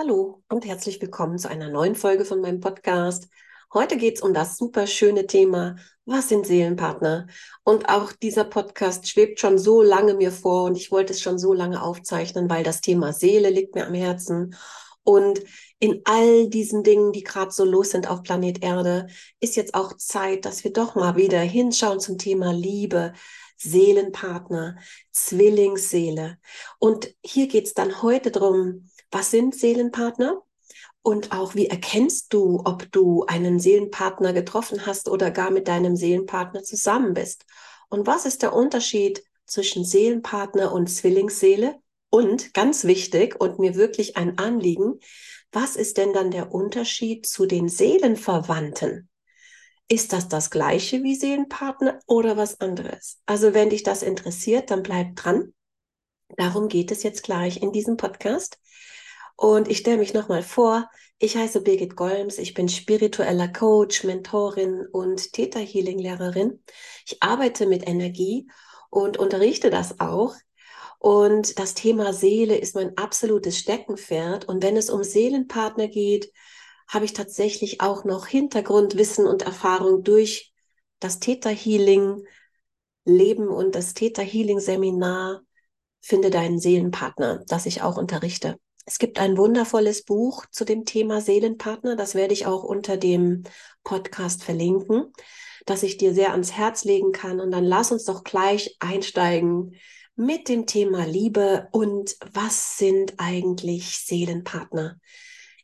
Hallo und herzlich willkommen zu einer neuen Folge von meinem Podcast. Heute geht es um das super schöne Thema, was sind Seelenpartner? Und auch dieser Podcast schwebt schon so lange mir vor und ich wollte es schon so lange aufzeichnen, weil das Thema Seele liegt mir am Herzen. Und in all diesen Dingen, die gerade so los sind auf Planet Erde, ist jetzt auch Zeit, dass wir doch mal wieder hinschauen zum Thema Liebe, Seelenpartner, Zwillingsseele. Und hier geht es dann heute darum, was sind Seelenpartner? Und auch, wie erkennst du, ob du einen Seelenpartner getroffen hast oder gar mit deinem Seelenpartner zusammen bist? Und was ist der Unterschied zwischen Seelenpartner und Zwillingsseele? Und ganz wichtig und mir wirklich ein Anliegen, was ist denn dann der Unterschied zu den Seelenverwandten? Ist das das gleiche wie Seelenpartner oder was anderes? Also wenn dich das interessiert, dann bleib dran. Darum geht es jetzt gleich in diesem Podcast. Und ich stelle mich nochmal vor. Ich heiße Birgit Golms. Ich bin spiritueller Coach, Mentorin und Theta Healing Lehrerin. Ich arbeite mit Energie und unterrichte das auch. Und das Thema Seele ist mein absolutes Steckenpferd. Und wenn es um Seelenpartner geht, habe ich tatsächlich auch noch Hintergrundwissen und Erfahrung durch das Theta Healing Leben und das Theta Healing Seminar Finde deinen Seelenpartner, das ich auch unterrichte. Es gibt ein wundervolles Buch zu dem Thema Seelenpartner. Das werde ich auch unter dem Podcast verlinken, das ich dir sehr ans Herz legen kann. Und dann lass uns doch gleich einsteigen mit dem Thema Liebe und was sind eigentlich Seelenpartner?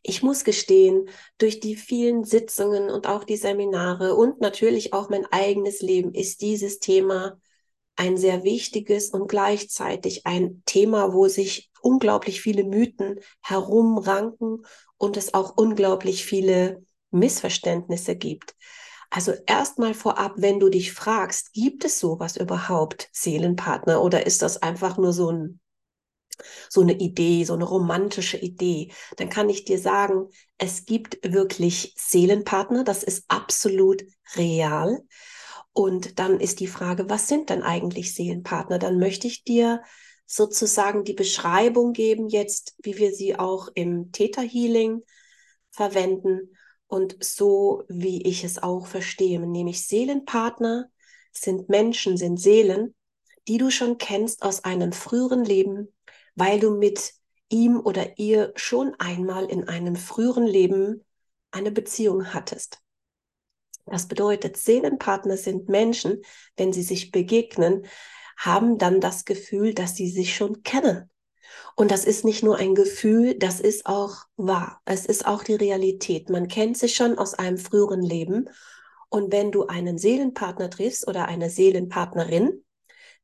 Ich muss gestehen, durch die vielen Sitzungen und auch die Seminare und natürlich auch mein eigenes Leben ist dieses Thema ein sehr wichtiges und gleichzeitig ein Thema, wo sich unglaublich viele Mythen herumranken und es auch unglaublich viele Missverständnisse gibt. Also erstmal vorab, wenn du dich fragst, gibt es sowas überhaupt, Seelenpartner, oder ist das einfach nur so ein so eine Idee, so eine romantische Idee, dann kann ich dir sagen, es gibt wirklich Seelenpartner, das ist absolut real. Und dann ist die Frage, was sind denn eigentlich Seelenpartner? Dann möchte ich dir sozusagen die Beschreibung geben jetzt, wie wir sie auch im Theta Healing verwenden und so, wie ich es auch verstehe, nämlich Seelenpartner sind Menschen, sind Seelen, die du schon kennst aus einem früheren Leben, weil du mit ihm oder ihr schon einmal in einem früheren Leben eine Beziehung hattest. Das bedeutet, Seelenpartner sind Menschen, wenn sie sich begegnen, haben dann das Gefühl, dass sie sich schon kennen. Und das ist nicht nur ein Gefühl, das ist auch wahr. Es ist auch die Realität. Man kennt sich schon aus einem früheren Leben. Und wenn du einen Seelenpartner triffst oder eine Seelenpartnerin,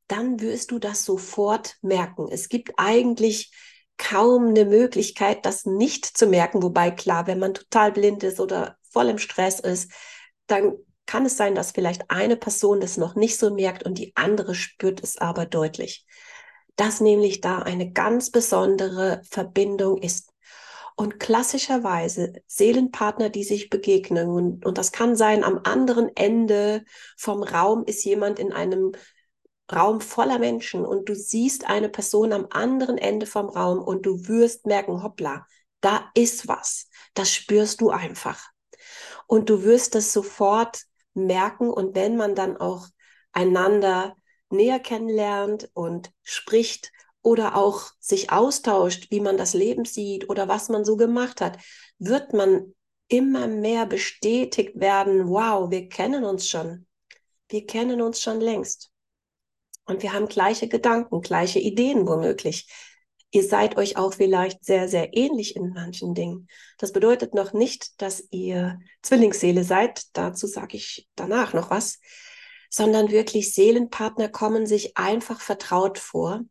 dann wirst du das sofort merken. Es gibt eigentlich kaum eine Möglichkeit, das nicht zu merken. Wobei klar, wenn man total blind ist oder voll im Stress ist, dann kann es sein, dass vielleicht eine Person das noch nicht so merkt und die andere spürt es aber deutlich. Dass nämlich da eine ganz besondere Verbindung ist. Und klassischerweise Seelenpartner, die sich begegnen, und, und das kann sein, am anderen Ende vom Raum ist jemand in einem Raum voller Menschen und du siehst eine Person am anderen Ende vom Raum und du wirst merken, hoppla, da ist was. Das spürst du einfach. Und du wirst es sofort merken und wenn man dann auch einander näher kennenlernt und spricht oder auch sich austauscht, wie man das Leben sieht oder was man so gemacht hat, wird man immer mehr bestätigt werden, wow, wir kennen uns schon. Wir kennen uns schon längst. Und wir haben gleiche Gedanken, gleiche Ideen womöglich. Ihr seid euch auch vielleicht sehr, sehr ähnlich in manchen Dingen. Das bedeutet noch nicht, dass ihr Zwillingsseele seid. Dazu sage ich danach noch was. Sondern wirklich Seelenpartner kommen sich einfach vertraut vor.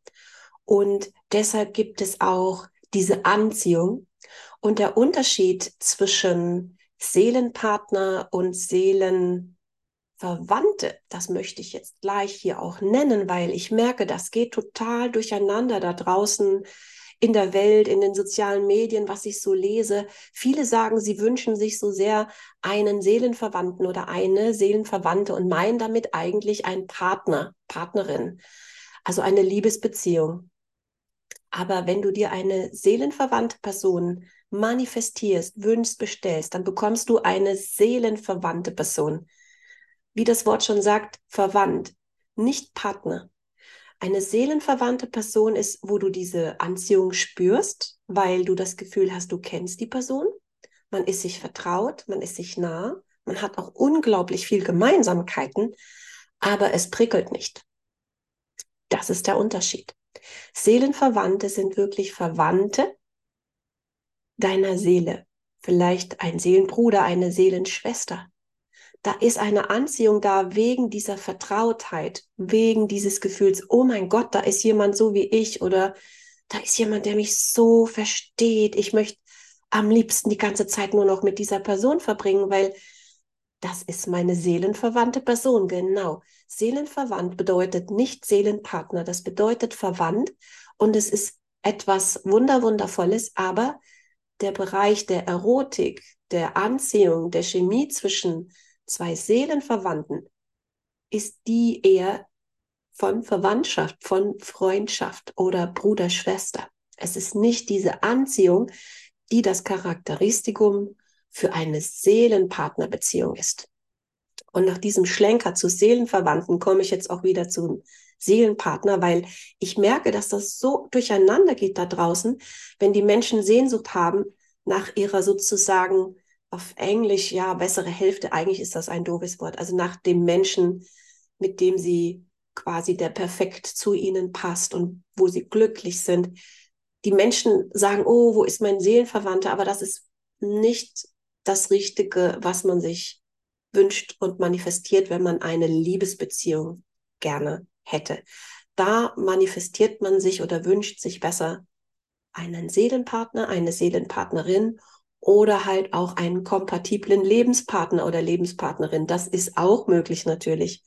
Und deshalb gibt es auch diese Anziehung. Und der Unterschied zwischen Seelenpartner und Seelen Verwandte, das möchte ich jetzt gleich hier auch nennen, weil ich merke, das geht total durcheinander da draußen in der Welt, in den sozialen Medien, was ich so lese. Viele sagen, sie wünschen sich so sehr einen Seelenverwandten oder eine Seelenverwandte und meinen damit eigentlich einen Partner, Partnerin, also eine Liebesbeziehung. Aber wenn du dir eine seelenverwandte Person manifestierst, wünschst, bestellst, dann bekommst du eine seelenverwandte Person. Wie das Wort schon sagt, verwandt, nicht Partner. Eine seelenverwandte Person ist, wo du diese Anziehung spürst, weil du das Gefühl hast, du kennst die Person, man ist sich vertraut, man ist sich nah, man hat auch unglaublich viel Gemeinsamkeiten, aber es prickelt nicht. Das ist der Unterschied. Seelenverwandte sind wirklich Verwandte deiner Seele. Vielleicht ein Seelenbruder, eine Seelenschwester. Da ist eine Anziehung da wegen dieser Vertrautheit, wegen dieses Gefühls, oh mein Gott, da ist jemand so wie ich oder da ist jemand, der mich so versteht. Ich möchte am liebsten die ganze Zeit nur noch mit dieser Person verbringen, weil das ist meine seelenverwandte Person, genau. Seelenverwandt bedeutet nicht Seelenpartner, das bedeutet verwandt und es ist etwas Wunderwundervolles, aber der Bereich der Erotik, der Anziehung, der Chemie zwischen zwei Seelenverwandten ist die eher von Verwandtschaft, von Freundschaft oder Bruder-Schwester. Es ist nicht diese Anziehung, die das Charakteristikum für eine Seelenpartnerbeziehung ist. Und nach diesem Schlenker zu Seelenverwandten komme ich jetzt auch wieder zum Seelenpartner, weil ich merke, dass das so durcheinander geht da draußen, wenn die Menschen Sehnsucht haben nach ihrer sozusagen auf Englisch, ja, bessere Hälfte, eigentlich ist das ein doofes Wort, also nach dem Menschen, mit dem sie quasi der perfekt zu ihnen passt und wo sie glücklich sind. Die Menschen sagen, oh, wo ist mein Seelenverwandter? Aber das ist nicht das Richtige, was man sich wünscht und manifestiert, wenn man eine Liebesbeziehung gerne hätte. Da manifestiert man sich oder wünscht sich besser einen Seelenpartner, eine Seelenpartnerin oder halt auch einen kompatiblen Lebenspartner oder Lebenspartnerin. Das ist auch möglich natürlich.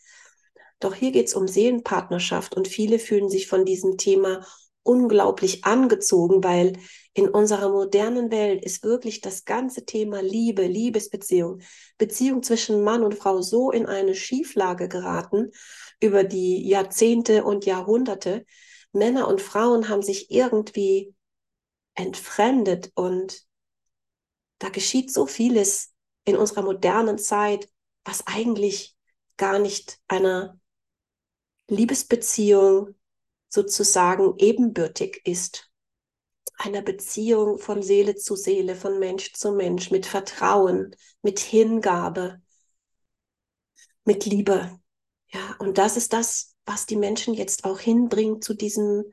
Doch hier geht es um Seelenpartnerschaft und viele fühlen sich von diesem Thema unglaublich angezogen, weil in unserer modernen Welt ist wirklich das ganze Thema Liebe, Liebesbeziehung, Beziehung zwischen Mann und Frau so in eine Schieflage geraten über die Jahrzehnte und Jahrhunderte. Männer und Frauen haben sich irgendwie entfremdet und da geschieht so vieles in unserer modernen Zeit, was eigentlich gar nicht einer Liebesbeziehung sozusagen ebenbürtig ist. Einer Beziehung von Seele zu Seele, von Mensch zu Mensch, mit Vertrauen, mit Hingabe, mit Liebe. Ja, und das ist das, was die Menschen jetzt auch hinbringt zu diesem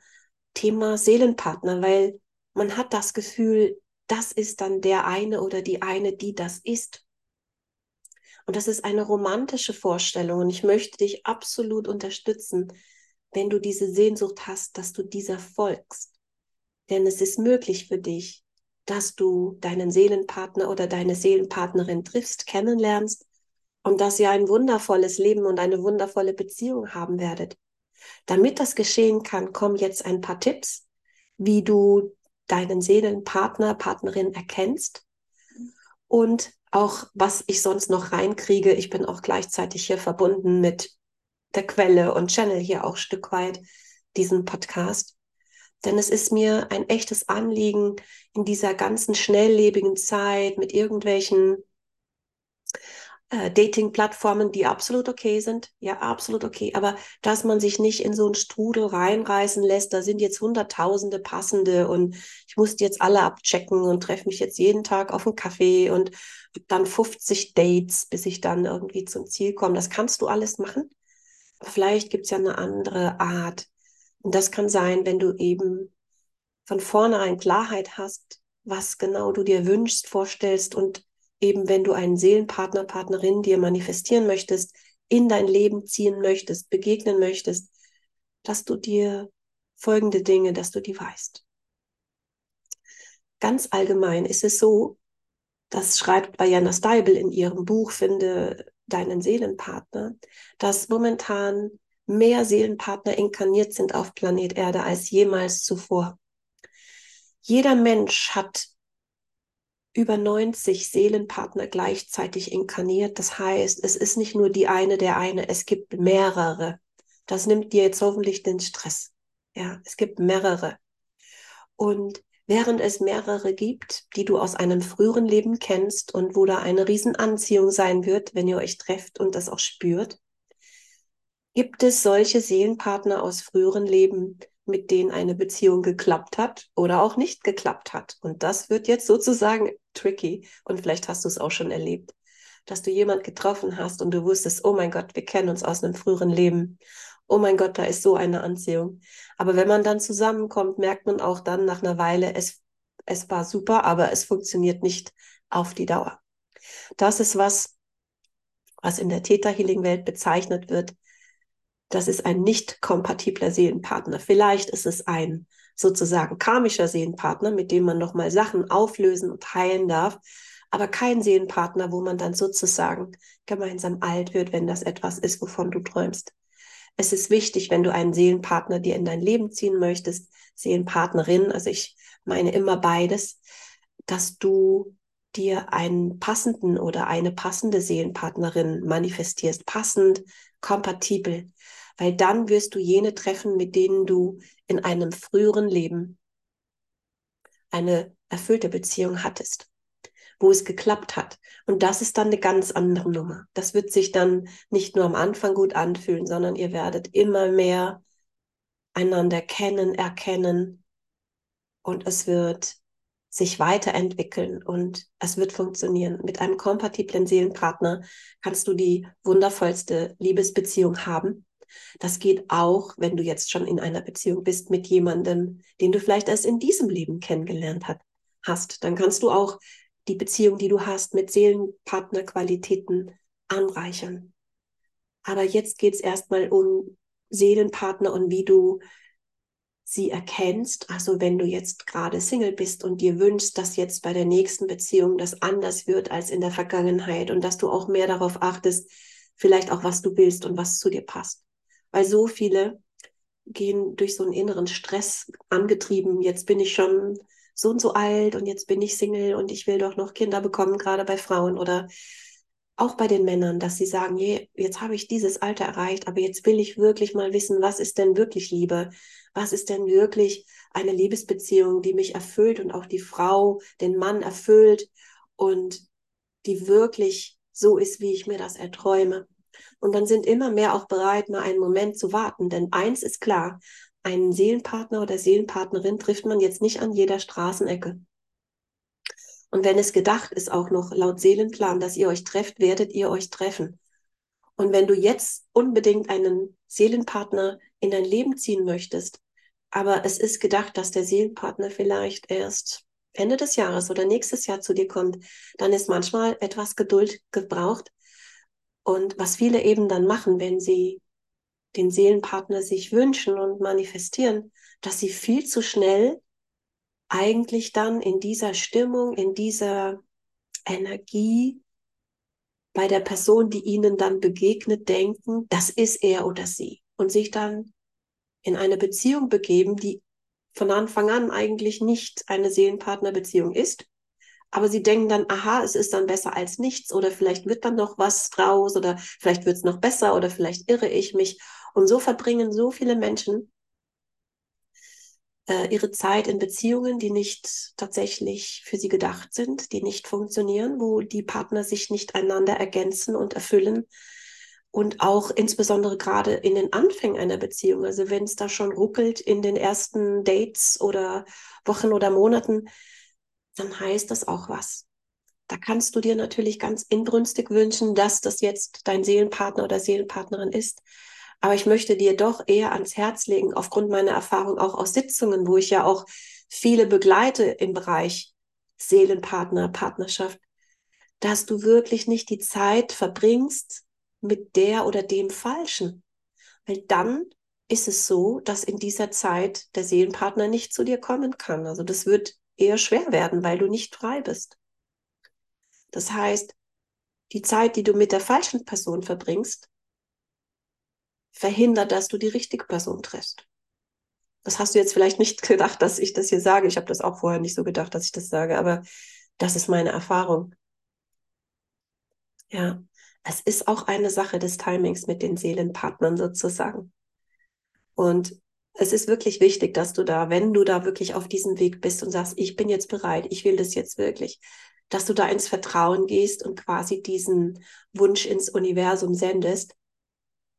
Thema Seelenpartner, weil man hat das Gefühl, das ist dann der eine oder die eine, die das ist. Und das ist eine romantische Vorstellung und ich möchte dich absolut unterstützen, wenn du diese Sehnsucht hast, dass du dieser folgst. Denn es ist möglich für dich, dass du deinen Seelenpartner oder deine Seelenpartnerin triffst, kennenlernst und dass ihr ein wundervolles Leben und eine wundervolle Beziehung haben werdet. Damit das geschehen kann, kommen jetzt ein paar Tipps, wie du deinen Seelenpartner, Partnerin erkennst und auch was ich sonst noch reinkriege. Ich bin auch gleichzeitig hier verbunden mit der Quelle und Channel hier auch Stück weit diesen Podcast. Denn es ist mir ein echtes Anliegen in dieser ganzen schnelllebigen Zeit mit irgendwelchen äh, Dating-Plattformen, die absolut okay sind, ja, absolut okay, aber dass man sich nicht in so einen Strudel reinreißen lässt, da sind jetzt hunderttausende passende und ich muss die jetzt alle abchecken und treffe mich jetzt jeden Tag auf einen Kaffee und dann 50 Dates, bis ich dann irgendwie zum Ziel komme. Das kannst du alles machen. Vielleicht gibt es ja eine andere Art. Und das kann sein, wenn du eben von vornherein Klarheit hast, was genau du dir wünschst, vorstellst und eben wenn du einen Seelenpartner, Partnerin dir manifestieren möchtest, in dein Leben ziehen möchtest, begegnen möchtest, dass du dir folgende Dinge, dass du die weißt. Ganz allgemein ist es so, das schreibt Bayana Steibel in ihrem Buch Finde deinen Seelenpartner, dass momentan mehr Seelenpartner inkarniert sind auf Planet Erde als jemals zuvor. Jeder Mensch hat über 90 Seelenpartner gleichzeitig inkarniert. Das heißt, es ist nicht nur die eine, der eine, es gibt mehrere. Das nimmt dir jetzt hoffentlich den Stress. Ja, es gibt mehrere. Und während es mehrere gibt, die du aus einem früheren Leben kennst und wo da eine Riesenanziehung sein wird, wenn ihr euch trefft und das auch spürt, gibt es solche Seelenpartner aus früheren Leben, mit denen eine Beziehung geklappt hat oder auch nicht geklappt hat. Und das wird jetzt sozusagen tricky. Und vielleicht hast du es auch schon erlebt, dass du jemand getroffen hast und du wusstest, oh mein Gott, wir kennen uns aus einem früheren Leben. Oh mein Gott, da ist so eine Anziehung. Aber wenn man dann zusammenkommt, merkt man auch dann nach einer Weile, es, es war super, aber es funktioniert nicht auf die Dauer. Das ist was, was in der Theta Healing Welt bezeichnet wird das ist ein nicht kompatibler Seelenpartner. Vielleicht ist es ein sozusagen karmischer Seelenpartner, mit dem man nochmal Sachen auflösen und heilen darf, aber kein Seelenpartner, wo man dann sozusagen gemeinsam alt wird, wenn das etwas ist, wovon du träumst. Es ist wichtig, wenn du einen Seelenpartner dir in dein Leben ziehen möchtest, Seelenpartnerin, also ich meine immer beides, dass du dir einen passenden oder eine passende Seelenpartnerin manifestierst, passend, kompatibel, weil dann wirst du jene treffen, mit denen du in einem früheren Leben eine erfüllte Beziehung hattest, wo es geklappt hat. Und das ist dann eine ganz andere Nummer. Das wird sich dann nicht nur am Anfang gut anfühlen, sondern ihr werdet immer mehr einander kennen, erkennen und es wird sich weiterentwickeln und es wird funktionieren. Mit einem kompatiblen Seelenpartner kannst du die wundervollste Liebesbeziehung haben das geht auch, wenn du jetzt schon in einer Beziehung bist mit jemandem, den du vielleicht erst in diesem Leben kennengelernt hat, hast. Dann kannst du auch die Beziehung, die du hast, mit Seelenpartnerqualitäten anreichern. Aber jetzt geht es erstmal um Seelenpartner und wie du sie erkennst. Also wenn du jetzt gerade Single bist und dir wünschst, dass jetzt bei der nächsten Beziehung das anders wird als in der Vergangenheit und dass du auch mehr darauf achtest, vielleicht auch was du willst und was zu dir passt weil so viele gehen durch so einen inneren Stress angetrieben. Jetzt bin ich schon so und so alt und jetzt bin ich Single und ich will doch noch Kinder bekommen, gerade bei Frauen oder auch bei den Männern, dass sie sagen, je, jetzt habe ich dieses Alter erreicht, aber jetzt will ich wirklich mal wissen, was ist denn wirklich Liebe? Was ist denn wirklich eine Liebesbeziehung, die mich erfüllt und auch die Frau, den Mann erfüllt und die wirklich so ist, wie ich mir das erträume? Und dann sind immer mehr auch bereit, mal einen Moment zu warten. Denn eins ist klar, einen Seelenpartner oder Seelenpartnerin trifft man jetzt nicht an jeder Straßenecke. Und wenn es gedacht ist, auch noch laut Seelenplan, dass ihr euch trefft, werdet ihr euch treffen. Und wenn du jetzt unbedingt einen Seelenpartner in dein Leben ziehen möchtest, aber es ist gedacht, dass der Seelenpartner vielleicht erst Ende des Jahres oder nächstes Jahr zu dir kommt, dann ist manchmal etwas Geduld gebraucht, und was viele eben dann machen, wenn sie den Seelenpartner sich wünschen und manifestieren, dass sie viel zu schnell eigentlich dann in dieser Stimmung, in dieser Energie bei der Person, die ihnen dann begegnet, denken, das ist er oder sie. Und sich dann in eine Beziehung begeben, die von Anfang an eigentlich nicht eine Seelenpartnerbeziehung ist, aber sie denken dann, aha, es ist dann besser als nichts oder vielleicht wird dann noch was draus oder vielleicht wird es noch besser oder vielleicht irre ich mich. Und so verbringen so viele Menschen äh, ihre Zeit in Beziehungen, die nicht tatsächlich für sie gedacht sind, die nicht funktionieren, wo die Partner sich nicht einander ergänzen und erfüllen. Und auch insbesondere gerade in den Anfängen einer Beziehung, also wenn es da schon ruckelt in den ersten Dates oder Wochen oder Monaten, dann heißt das auch was. Da kannst du dir natürlich ganz inbrünstig wünschen, dass das jetzt dein Seelenpartner oder Seelenpartnerin ist. Aber ich möchte dir doch eher ans Herz legen, aufgrund meiner Erfahrung auch aus Sitzungen, wo ich ja auch viele begleite im Bereich Seelenpartner, Partnerschaft, dass du wirklich nicht die Zeit verbringst mit der oder dem Falschen. Weil dann ist es so, dass in dieser Zeit der Seelenpartner nicht zu dir kommen kann. Also das wird eher schwer werden, weil du nicht frei bist. Das heißt, die Zeit, die du mit der falschen Person verbringst, verhindert, dass du die richtige Person triffst. Das hast du jetzt vielleicht nicht gedacht, dass ich das hier sage. Ich habe das auch vorher nicht so gedacht, dass ich das sage, aber das ist meine Erfahrung. Ja, es ist auch eine Sache des Timings mit den Seelenpartnern sozusagen. Und es ist wirklich wichtig, dass du da, wenn du da wirklich auf diesem Weg bist und sagst, ich bin jetzt bereit, ich will das jetzt wirklich, dass du da ins Vertrauen gehst und quasi diesen Wunsch ins Universum sendest.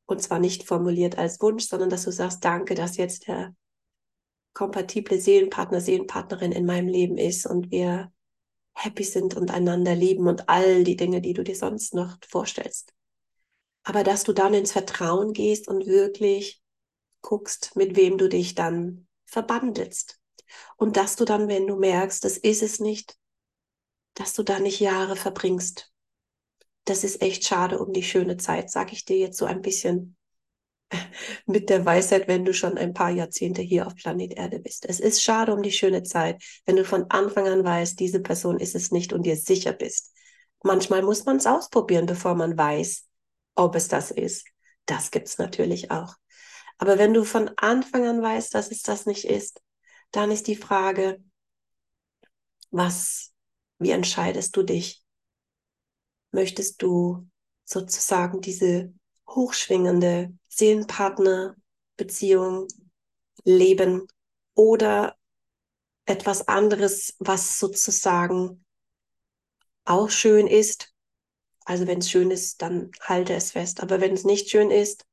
Und zwar nicht formuliert als Wunsch, sondern dass du sagst, danke, dass jetzt der kompatible Seelenpartner, Seelenpartnerin in meinem Leben ist und wir happy sind und einander lieben und all die Dinge, die du dir sonst noch vorstellst. Aber dass du dann ins Vertrauen gehst und wirklich guckst, mit wem du dich dann verbandelst. Und dass du dann, wenn du merkst, das ist es nicht, dass du da nicht Jahre verbringst. Das ist echt schade um die schöne Zeit, sage ich dir jetzt so ein bisschen mit der Weisheit, wenn du schon ein paar Jahrzehnte hier auf Planet Erde bist. Es ist schade um die schöne Zeit, wenn du von Anfang an weißt, diese Person ist es nicht und dir sicher bist. Manchmal muss man es ausprobieren, bevor man weiß, ob es das ist. Das gibt's natürlich auch. Aber wenn du von Anfang an weißt, dass es das nicht ist, dann ist die Frage, was, wie entscheidest du dich? Möchtest du sozusagen diese hochschwingende Seelenpartnerbeziehung leben oder etwas anderes, was sozusagen auch schön ist. Also wenn es schön ist, dann halte es fest. Aber wenn es nicht schön ist,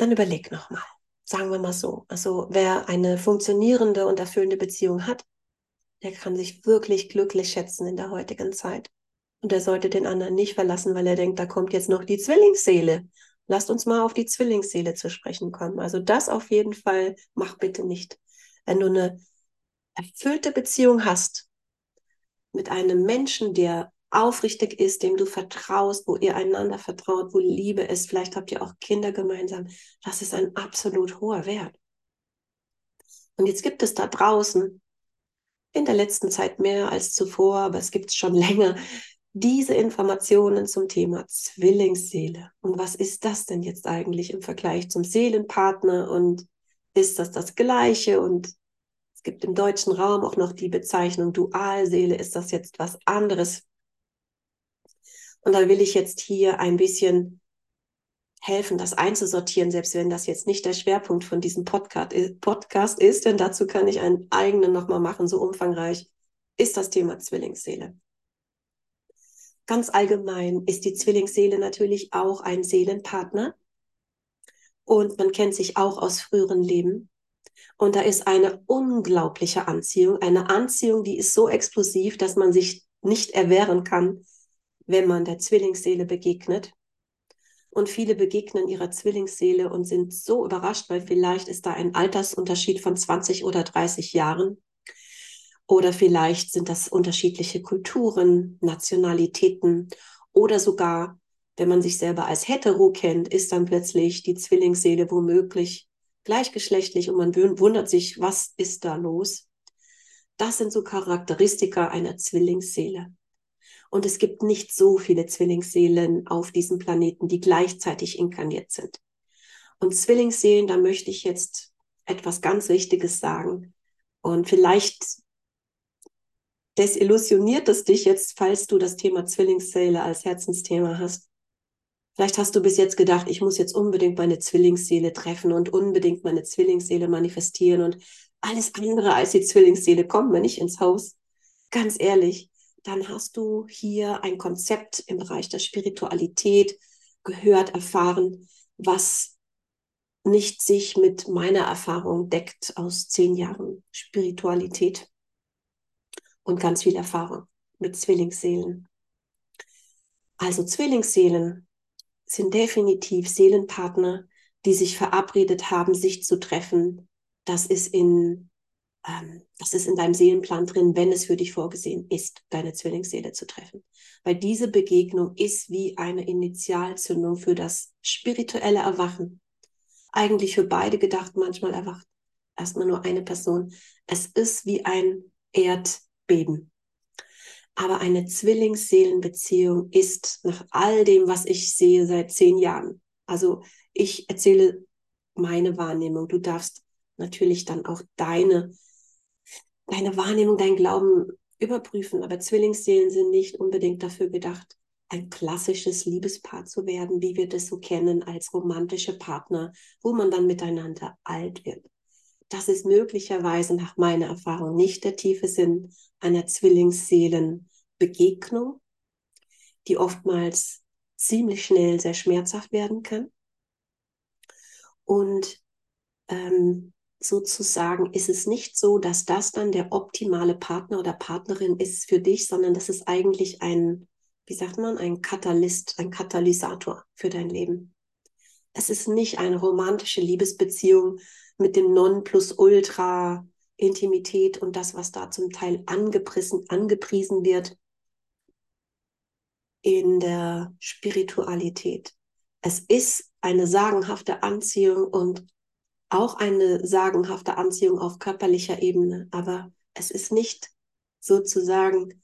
dann überleg nochmal. Sagen wir mal so. Also wer eine funktionierende und erfüllende Beziehung hat, der kann sich wirklich glücklich schätzen in der heutigen Zeit. Und er sollte den anderen nicht verlassen, weil er denkt, da kommt jetzt noch die Zwillingsseele. Lasst uns mal auf die Zwillingsseele zu sprechen kommen. Also das auf jeden Fall mach bitte nicht. Wenn du eine erfüllte Beziehung hast mit einem Menschen, der aufrichtig ist, dem du vertraust, wo ihr einander vertraut, wo Liebe ist, vielleicht habt ihr auch Kinder gemeinsam, das ist ein absolut hoher Wert. Und jetzt gibt es da draußen in der letzten Zeit mehr als zuvor, aber es gibt es schon länger, diese Informationen zum Thema Zwillingsseele. Und was ist das denn jetzt eigentlich im Vergleich zum Seelenpartner? Und ist das das Gleiche? Und es gibt im deutschen Raum auch noch die Bezeichnung Dualseele. Ist das jetzt was anderes? Und da will ich jetzt hier ein bisschen helfen, das einzusortieren, selbst wenn das jetzt nicht der Schwerpunkt von diesem Podcast ist, denn dazu kann ich einen eigenen nochmal machen, so umfangreich ist das Thema Zwillingsseele. Ganz allgemein ist die Zwillingsseele natürlich auch ein Seelenpartner. Und man kennt sich auch aus früheren Leben. Und da ist eine unglaubliche Anziehung, eine Anziehung, die ist so explosiv, dass man sich nicht erwehren kann, wenn man der Zwillingsseele begegnet. Und viele begegnen ihrer Zwillingsseele und sind so überrascht, weil vielleicht ist da ein Altersunterschied von 20 oder 30 Jahren. Oder vielleicht sind das unterschiedliche Kulturen, Nationalitäten oder sogar, wenn man sich selber als hetero kennt, ist dann plötzlich die Zwillingsseele womöglich gleichgeschlechtlich und man wundert sich, was ist da los? Das sind so Charakteristika einer Zwillingsseele. Und es gibt nicht so viele Zwillingsseelen auf diesem Planeten, die gleichzeitig inkarniert sind. Und Zwillingsseelen, da möchte ich jetzt etwas ganz Wichtiges sagen. Und vielleicht desillusioniert es dich jetzt, falls du das Thema Zwillingsseele als Herzensthema hast. Vielleicht hast du bis jetzt gedacht, ich muss jetzt unbedingt meine Zwillingsseele treffen und unbedingt meine Zwillingsseele manifestieren und alles andere als die Zwillingsseele kommt mir nicht ins Haus. Ganz ehrlich, dann hast du hier ein Konzept im Bereich der Spiritualität gehört, erfahren, was nicht sich mit meiner Erfahrung deckt aus zehn Jahren Spiritualität und ganz viel Erfahrung mit Zwillingsseelen. Also Zwillingsseelen sind definitiv Seelenpartner, die sich verabredet haben, sich zu treffen. Das ist in, ähm, das ist in deinem Seelenplan drin, wenn es für dich vorgesehen ist, deine Zwillingsseele zu treffen. Weil diese Begegnung ist wie eine Initialzündung für das spirituelle Erwachen. Eigentlich für beide gedacht, manchmal erwacht erstmal nur eine Person. Es ist wie ein Erd, beben. Aber eine Zwillingsseelenbeziehung ist nach all dem, was ich sehe seit zehn Jahren. Also ich erzähle meine Wahrnehmung. Du darfst natürlich dann auch deine, deine Wahrnehmung, dein Glauben überprüfen. Aber Zwillingsseelen sind nicht unbedingt dafür gedacht, ein klassisches Liebespaar zu werden, wie wir das so kennen als romantische Partner, wo man dann miteinander alt wird. Das ist möglicherweise nach meiner Erfahrung nicht der tiefe Sinn einer Zwillingsseelenbegegnung, die oftmals ziemlich schnell sehr schmerzhaft werden kann. Und ähm, sozusagen ist es nicht so, dass das dann der optimale Partner oder Partnerin ist für dich, sondern das ist eigentlich ein, wie sagt man, ein Katalyst, ein Katalysator für dein Leben. Es ist nicht eine romantische Liebesbeziehung mit dem Nonplusultra Intimität und das, was da zum Teil angepriesen, angepriesen wird in der Spiritualität. Es ist eine sagenhafte Anziehung und auch eine sagenhafte Anziehung auf körperlicher Ebene, aber es ist nicht sozusagen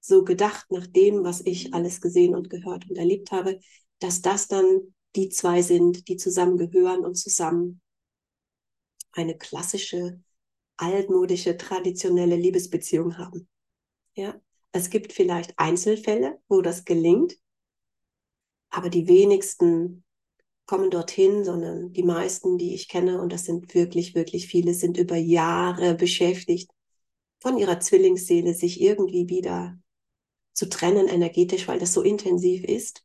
so gedacht nach dem, was ich alles gesehen und gehört und erlebt habe, dass das dann die zwei sind, die zusammengehören und zusammen eine klassische, altmodische, traditionelle Liebesbeziehung haben. Ja, es gibt vielleicht Einzelfälle, wo das gelingt, aber die wenigsten kommen dorthin, sondern die meisten, die ich kenne, und das sind wirklich, wirklich viele, sind über Jahre beschäftigt, von ihrer Zwillingsseele sich irgendwie wieder zu trennen energetisch, weil das so intensiv ist.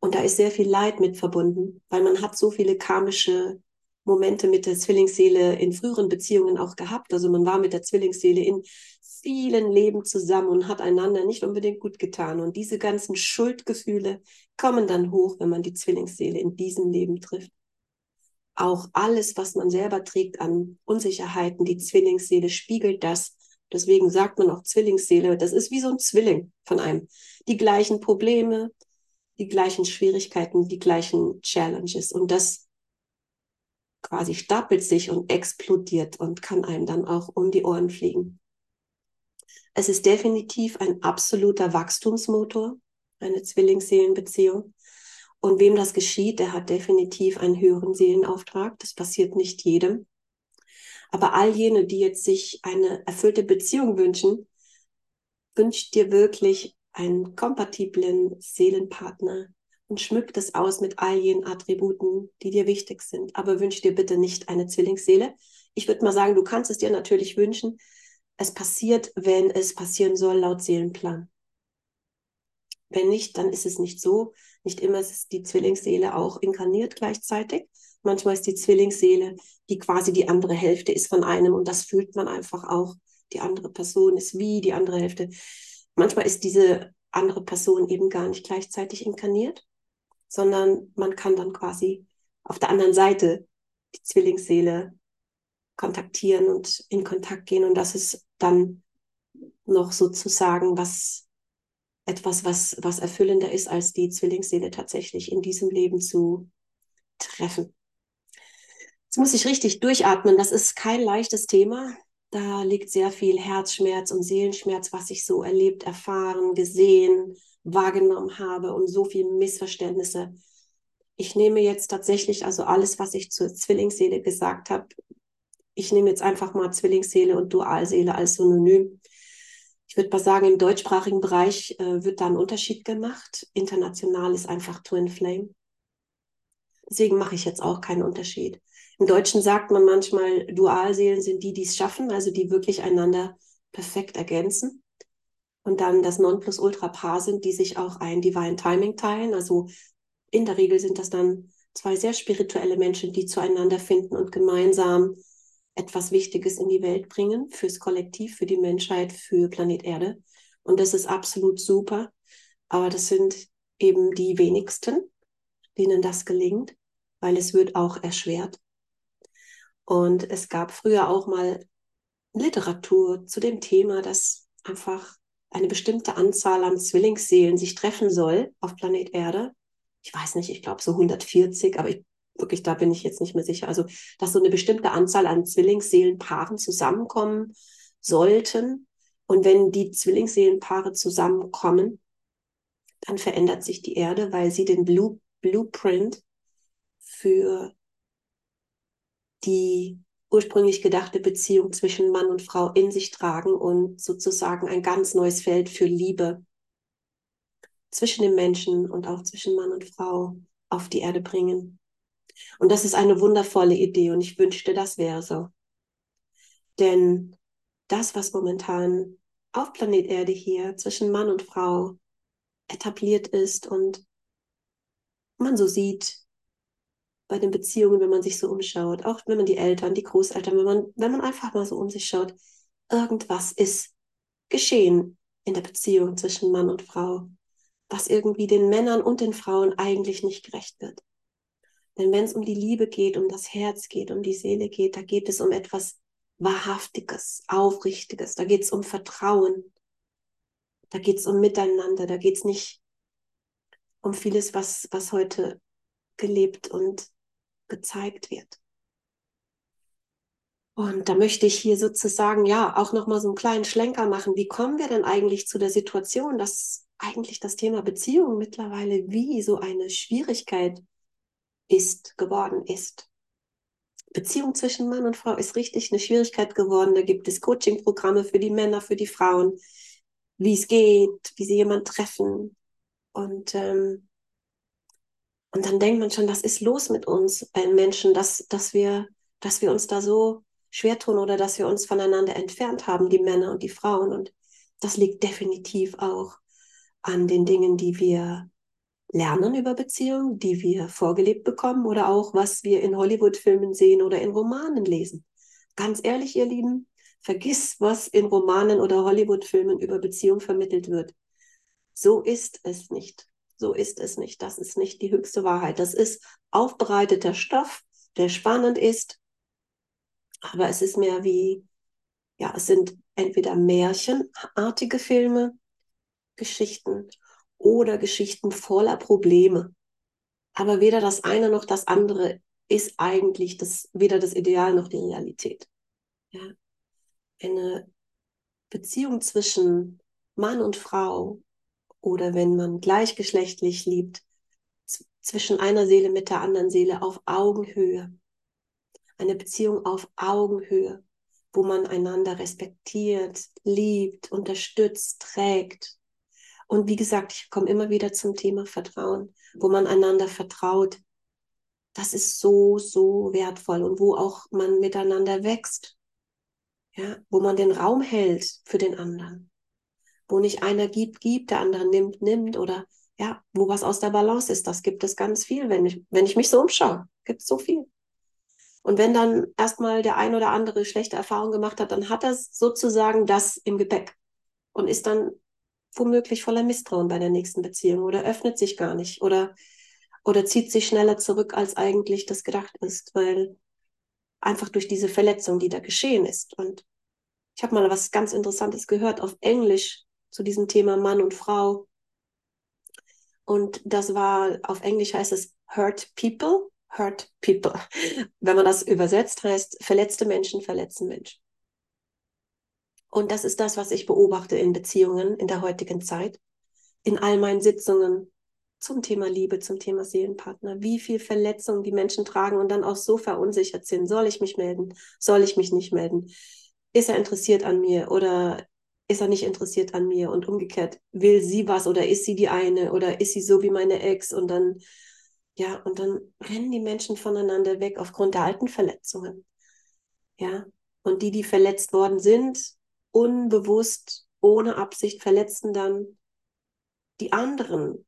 Und da ist sehr viel Leid mit verbunden, weil man hat so viele karmische Momente mit der Zwillingsseele in früheren Beziehungen auch gehabt. Also man war mit der Zwillingsseele in vielen Leben zusammen und hat einander nicht unbedingt gut getan. Und diese ganzen Schuldgefühle kommen dann hoch, wenn man die Zwillingsseele in diesem Leben trifft. Auch alles, was man selber trägt an Unsicherheiten, die Zwillingsseele spiegelt das. Deswegen sagt man auch Zwillingsseele, das ist wie so ein Zwilling von einem. Die gleichen Probleme, die gleichen Schwierigkeiten, die gleichen Challenges. Und das quasi stapelt sich und explodiert und kann einem dann auch um die Ohren fliegen. Es ist definitiv ein absoluter Wachstumsmotor, eine Zwillingsseelenbeziehung. Und wem das geschieht, der hat definitiv einen höheren Seelenauftrag. Das passiert nicht jedem. Aber all jene, die jetzt sich eine erfüllte Beziehung wünschen, wünscht dir wirklich einen kompatiblen Seelenpartner, und schmück das aus mit all jenen Attributen, die dir wichtig sind. Aber wünsch dir bitte nicht eine Zwillingsseele. Ich würde mal sagen, du kannst es dir natürlich wünschen. Es passiert, wenn es passieren soll, laut Seelenplan. Wenn nicht, dann ist es nicht so. Nicht immer ist die Zwillingsseele auch inkarniert gleichzeitig. Manchmal ist die Zwillingsseele, die quasi die andere Hälfte ist von einem und das fühlt man einfach auch. Die andere Person ist wie die andere Hälfte. Manchmal ist diese andere Person eben gar nicht gleichzeitig inkarniert sondern man kann dann quasi auf der anderen Seite die Zwillingsseele kontaktieren und in Kontakt gehen. Und das ist dann noch sozusagen was, etwas, was, was erfüllender ist, als die Zwillingsseele tatsächlich in diesem Leben zu treffen. Jetzt muss ich richtig durchatmen. Das ist kein leichtes Thema. Da liegt sehr viel Herzschmerz und Seelenschmerz, was ich so erlebt, erfahren, gesehen, wahrgenommen habe und so viele Missverständnisse. Ich nehme jetzt tatsächlich also alles, was ich zur Zwillingsseele gesagt habe. Ich nehme jetzt einfach mal Zwillingsseele und Dualseele als Synonym. Ich würde mal sagen, im deutschsprachigen Bereich äh, wird da ein Unterschied gemacht. International ist einfach Twin Flame. Deswegen mache ich jetzt auch keinen Unterschied. Im Deutschen sagt man manchmal, Dualseelen sind die, die es schaffen, also die wirklich einander perfekt ergänzen und dann das Nonplusultra-Paar sind, die sich auch ein Divine Timing teilen. Also in der Regel sind das dann zwei sehr spirituelle Menschen, die zueinander finden und gemeinsam etwas Wichtiges in die Welt bringen, fürs Kollektiv, für die Menschheit, für Planet Erde. Und das ist absolut super. Aber das sind eben die wenigsten, denen das gelingt, weil es wird auch erschwert. Und es gab früher auch mal Literatur zu dem Thema, dass einfach eine bestimmte Anzahl an Zwillingsseelen sich treffen soll auf Planet Erde. Ich weiß nicht, ich glaube so 140, aber ich, wirklich, da bin ich jetzt nicht mehr sicher. Also, dass so eine bestimmte Anzahl an Zwillingsseelenpaaren zusammenkommen sollten. Und wenn die Zwillingsseelenpaare zusammenkommen, dann verändert sich die Erde, weil sie den Blue, Blueprint für die ursprünglich gedachte Beziehung zwischen Mann und Frau in sich tragen und sozusagen ein ganz neues Feld für Liebe zwischen den Menschen und auch zwischen Mann und Frau auf die Erde bringen. Und das ist eine wundervolle Idee und ich wünschte, das wäre so. Denn das, was momentan auf Planet Erde hier zwischen Mann und Frau etabliert ist und man so sieht bei den Beziehungen, wenn man sich so umschaut, auch wenn man die Eltern, die Großeltern, wenn man, wenn man einfach mal so um sich schaut, irgendwas ist geschehen in der Beziehung zwischen Mann und Frau, was irgendwie den Männern und den Frauen eigentlich nicht gerecht wird. Denn wenn es um die Liebe geht, um das Herz geht, um die Seele geht, da geht es um etwas Wahrhaftiges, Aufrichtiges, da geht es um Vertrauen, da geht es um Miteinander, da geht es nicht um vieles, was, was heute gelebt und gezeigt wird. Und da möchte ich hier sozusagen ja auch noch mal so einen kleinen Schlenker machen. Wie kommen wir denn eigentlich zu der Situation, dass eigentlich das Thema Beziehung mittlerweile wie so eine Schwierigkeit ist, geworden ist. Beziehung zwischen Mann und Frau ist richtig eine Schwierigkeit geworden. Da gibt es Coaching-Programme für die Männer, für die Frauen, wie es geht, wie sie jemanden treffen. Und, ähm, und dann denkt man schon, was ist los mit uns Menschen, dass, dass, wir, dass wir uns da so schwer tun oder dass wir uns voneinander entfernt haben, die Männer und die Frauen. Und das liegt definitiv auch an den Dingen, die wir lernen über Beziehungen, die wir vorgelebt bekommen oder auch was wir in Hollywood-Filmen sehen oder in Romanen lesen. Ganz ehrlich, ihr Lieben, vergiss, was in Romanen oder Hollywood-Filmen über Beziehung vermittelt wird. So ist es nicht. So ist es nicht. Das ist nicht die höchste Wahrheit. Das ist aufbereiteter Stoff, der spannend ist, aber es ist mehr wie, ja, es sind entweder märchenartige Filme, Geschichten oder Geschichten voller Probleme. Aber weder das eine noch das andere ist eigentlich das, weder das Ideal noch die Realität. Ja. Eine Beziehung zwischen Mann und Frau oder wenn man gleichgeschlechtlich liebt, zwischen einer Seele mit der anderen Seele auf Augenhöhe. Eine Beziehung auf Augenhöhe, wo man einander respektiert, liebt, unterstützt, trägt, und wie gesagt, ich komme immer wieder zum Thema Vertrauen, wo man einander vertraut. Das ist so, so wertvoll und wo auch man miteinander wächst. Ja, wo man den Raum hält für den anderen. Wo nicht einer gibt, gibt, der andere nimmt, nimmt oder ja, wo was aus der Balance ist. Das gibt es ganz viel, wenn ich, wenn ich mich so umschaue. Gibt es so viel. Und wenn dann erstmal der ein oder andere schlechte Erfahrung gemacht hat, dann hat er sozusagen das im Gepäck und ist dann womöglich voller Misstrauen bei der nächsten Beziehung oder öffnet sich gar nicht oder, oder zieht sich schneller zurück, als eigentlich das gedacht ist, weil einfach durch diese Verletzung, die da geschehen ist. Und ich habe mal was ganz Interessantes gehört auf Englisch zu diesem Thema Mann und Frau. Und das war, auf Englisch heißt es Hurt People, Hurt People. Wenn man das übersetzt, heißt verletzte Menschen verletzen Menschen. Und das ist das, was ich beobachte in Beziehungen in der heutigen Zeit, in all meinen Sitzungen zum Thema Liebe, zum Thema Seelenpartner, wie viel Verletzungen die Menschen tragen und dann auch so verunsichert sind. Soll ich mich melden? Soll ich mich nicht melden? Ist er interessiert an mir oder ist er nicht interessiert an mir? Und umgekehrt, will sie was oder ist sie die eine oder ist sie so wie meine Ex? Und dann, ja, und dann rennen die Menschen voneinander weg aufgrund der alten Verletzungen. Ja, und die, die verletzt worden sind, unbewusst, ohne Absicht verletzen dann die anderen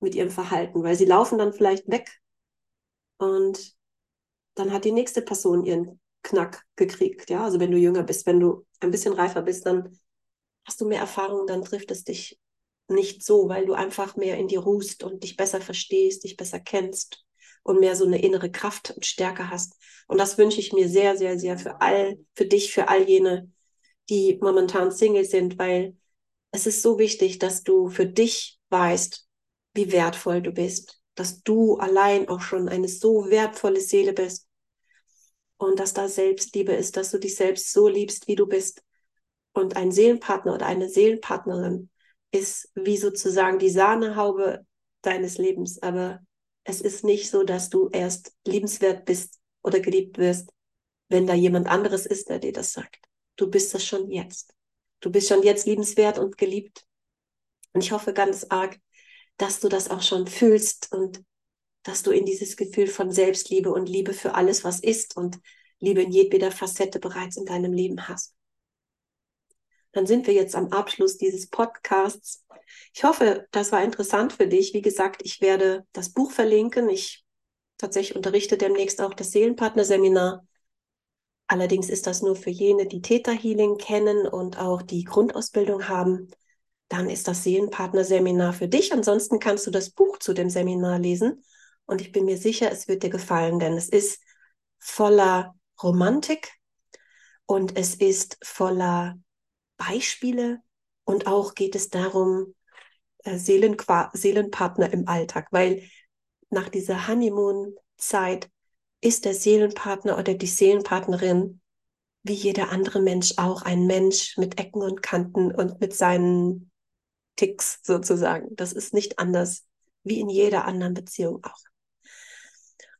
mit ihrem Verhalten, weil sie laufen dann vielleicht weg und dann hat die nächste Person ihren Knack gekriegt. Ja, also wenn du jünger bist, wenn du ein bisschen reifer bist, dann hast du mehr Erfahrung, dann trifft es dich nicht so, weil du einfach mehr in dir ruhst und dich besser verstehst, dich besser kennst und mehr so eine innere Kraft und Stärke hast. Und das wünsche ich mir sehr, sehr, sehr für all, für dich, für all jene, die momentan Single sind, weil es ist so wichtig, dass du für dich weißt, wie wertvoll du bist, dass du allein auch schon eine so wertvolle Seele bist und dass da Selbstliebe ist, dass du dich selbst so liebst, wie du bist. Und ein Seelenpartner oder eine Seelenpartnerin ist wie sozusagen die Sahnehaube deines Lebens, aber es ist nicht so, dass du erst liebenswert bist oder geliebt wirst, wenn da jemand anderes ist, der dir das sagt. Du bist das schon jetzt. Du bist schon jetzt liebenswert und geliebt. Und ich hoffe ganz arg, dass du das auch schon fühlst und dass du in dieses Gefühl von Selbstliebe und Liebe für alles, was ist und Liebe in jedweder Facette bereits in deinem Leben hast. Dann sind wir jetzt am Abschluss dieses Podcasts. Ich hoffe, das war interessant für dich. Wie gesagt, ich werde das Buch verlinken. Ich tatsächlich unterrichte demnächst auch das Seelenpartner-Seminar. Allerdings ist das nur für jene, die Theta Healing kennen und auch die Grundausbildung haben. Dann ist das Seelenpartner-Seminar für dich. Ansonsten kannst du das Buch zu dem Seminar lesen. Und ich bin mir sicher, es wird dir gefallen, denn es ist voller Romantik und es ist voller Beispiele und auch geht es darum, äh, Seelenqua Seelenpartner im Alltag, weil nach dieser Honeymoon-Zeit ist der Seelenpartner oder die Seelenpartnerin wie jeder andere Mensch auch ein Mensch mit Ecken und Kanten und mit seinen Ticks sozusagen. Das ist nicht anders wie in jeder anderen Beziehung auch.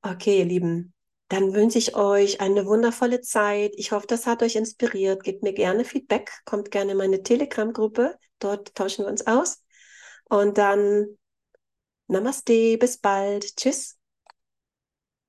Okay, ihr Lieben, dann wünsche ich euch eine wundervolle Zeit. Ich hoffe, das hat euch inspiriert. Gebt mir gerne Feedback, kommt gerne in meine Telegram-Gruppe. Dort tauschen wir uns aus. Und dann Namaste, bis bald. Tschüss.